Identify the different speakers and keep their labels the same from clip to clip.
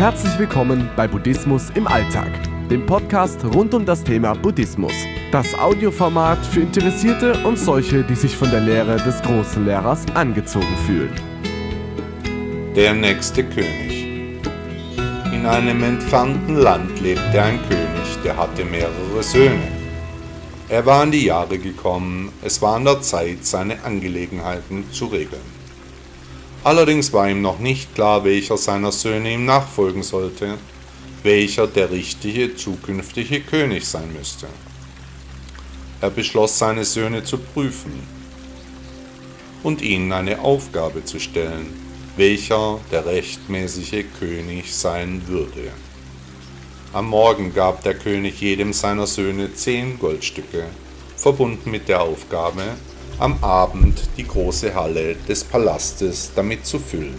Speaker 1: Herzlich willkommen bei Buddhismus im Alltag, dem Podcast rund um das Thema Buddhismus. Das Audioformat für Interessierte und solche, die sich von der Lehre des großen Lehrers angezogen fühlen.
Speaker 2: Der nächste König. In einem entfernten Land lebte ein König, der hatte mehrere Söhne. Er war an die Jahre gekommen, es war an der Zeit, seine Angelegenheiten zu regeln. Allerdings war ihm noch nicht klar, welcher seiner Söhne ihm nachfolgen sollte, welcher der richtige zukünftige König sein müsste. Er beschloss, seine Söhne zu prüfen und ihnen eine Aufgabe zu stellen, welcher der rechtmäßige König sein würde. Am Morgen gab der König jedem seiner Söhne zehn Goldstücke, verbunden mit der Aufgabe, am Abend die große Halle des Palastes damit zu füllen.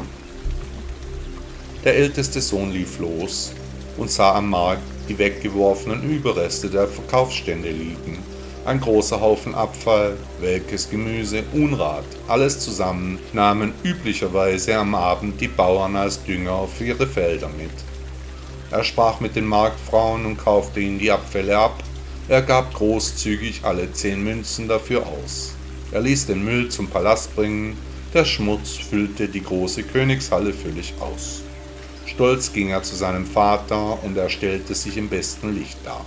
Speaker 2: Der älteste Sohn lief los und sah am Markt die weggeworfenen Überreste der Verkaufsstände liegen. Ein großer Haufen Abfall, welkes Gemüse, Unrat, alles zusammen nahmen üblicherweise am Abend die Bauern als Dünger für ihre Felder mit. Er sprach mit den Marktfrauen und kaufte ihnen die Abfälle ab. Er gab großzügig alle zehn Münzen dafür aus. Er ließ den Müll zum Palast bringen, der Schmutz füllte die große Königshalle völlig aus. Stolz ging er zu seinem Vater und er stellte sich im besten Licht dar.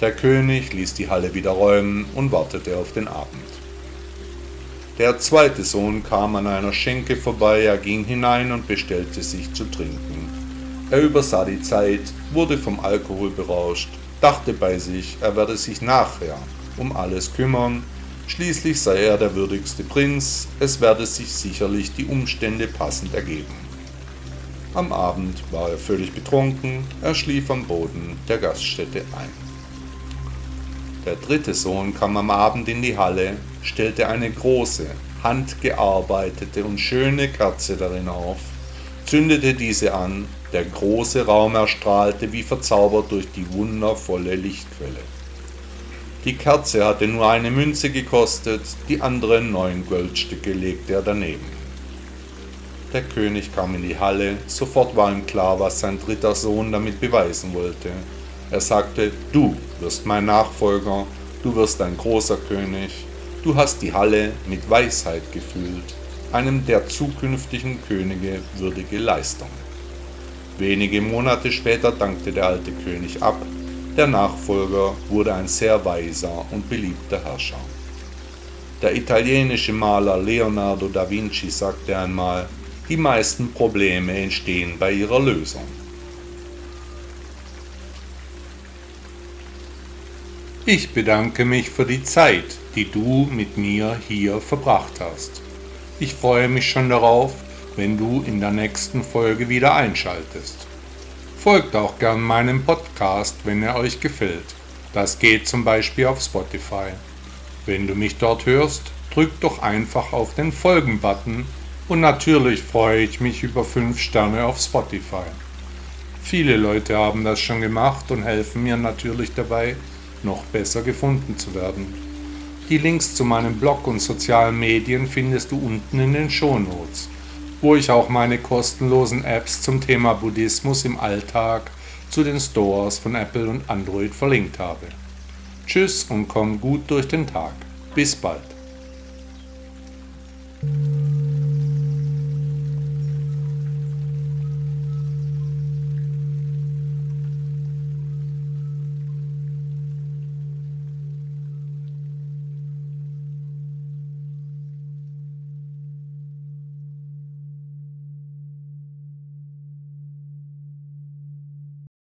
Speaker 2: Der König ließ die Halle wieder räumen und wartete auf den Abend. Der zweite Sohn kam an einer Schenke vorbei, er ging hinein und bestellte sich zu trinken. Er übersah die Zeit, wurde vom Alkohol berauscht, dachte bei sich, er werde sich nachher um alles kümmern Schließlich sei er der würdigste Prinz, es werde sich sicherlich die Umstände passend ergeben. Am Abend war er völlig betrunken, er schlief am Boden der Gaststätte ein. Der dritte Sohn kam am Abend in die Halle, stellte eine große, handgearbeitete und schöne Kerze darin auf, zündete diese an, der große Raum erstrahlte wie verzaubert durch die wundervolle Lichtquelle. Die Kerze hatte nur eine Münze gekostet, die anderen neun Goldstücke legte er daneben. Der König kam in die Halle, sofort war ihm klar, was sein dritter Sohn damit beweisen wollte. Er sagte, du wirst mein Nachfolger, du wirst ein großer König, du hast die Halle mit Weisheit gefüllt, einem der zukünftigen Könige würdige Leistung. Wenige Monate später dankte der alte König ab der Nachfolger wurde ein sehr weiser und beliebter Herrscher. Der italienische Maler Leonardo da Vinci sagte einmal, die meisten Probleme entstehen bei ihrer Lösung. Ich bedanke mich für die Zeit, die du mit mir hier verbracht hast. Ich freue mich schon darauf, wenn du in der nächsten Folge wieder einschaltest. Folgt auch gern meinem Podcast, wenn er euch gefällt. Das geht zum Beispiel auf Spotify. Wenn du mich dort hörst, drück doch einfach auf den Folgen-Button und natürlich freue ich mich über 5 Sterne auf Spotify. Viele Leute haben das schon gemacht und helfen mir natürlich dabei, noch besser gefunden zu werden. Die Links zu meinem Blog und sozialen Medien findest du unten in den Shownotes wo ich auch meine kostenlosen Apps zum Thema Buddhismus im Alltag zu den Stores von Apple und Android verlinkt habe. Tschüss und komm gut durch den Tag. Bis bald.